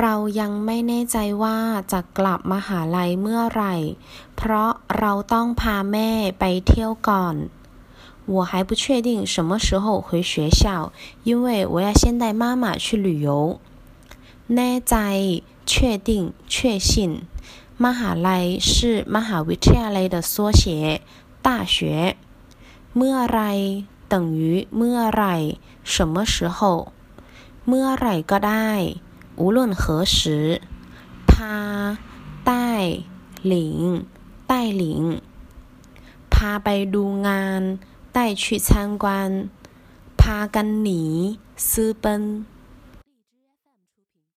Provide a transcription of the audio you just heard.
เรายังไม่แน่ใจว่าจะกลับมหาลัยเมื่อไหร่ เพราะเราต้องพาแม่ไปเที่ยวก่อน我还不确定什么时候回学校，因为我要先带妈妈去旅游。แน่ใจ确定确信มหาลัย是มหาวิทยาลัย的缩写大学เมื่อไร等于เมื่อไหร่什么时候เมื่อไหร่ก็ได้ 无论何时，他带领带领พาไปดูงาน带去参观พากันหนีซื้อเปิ้น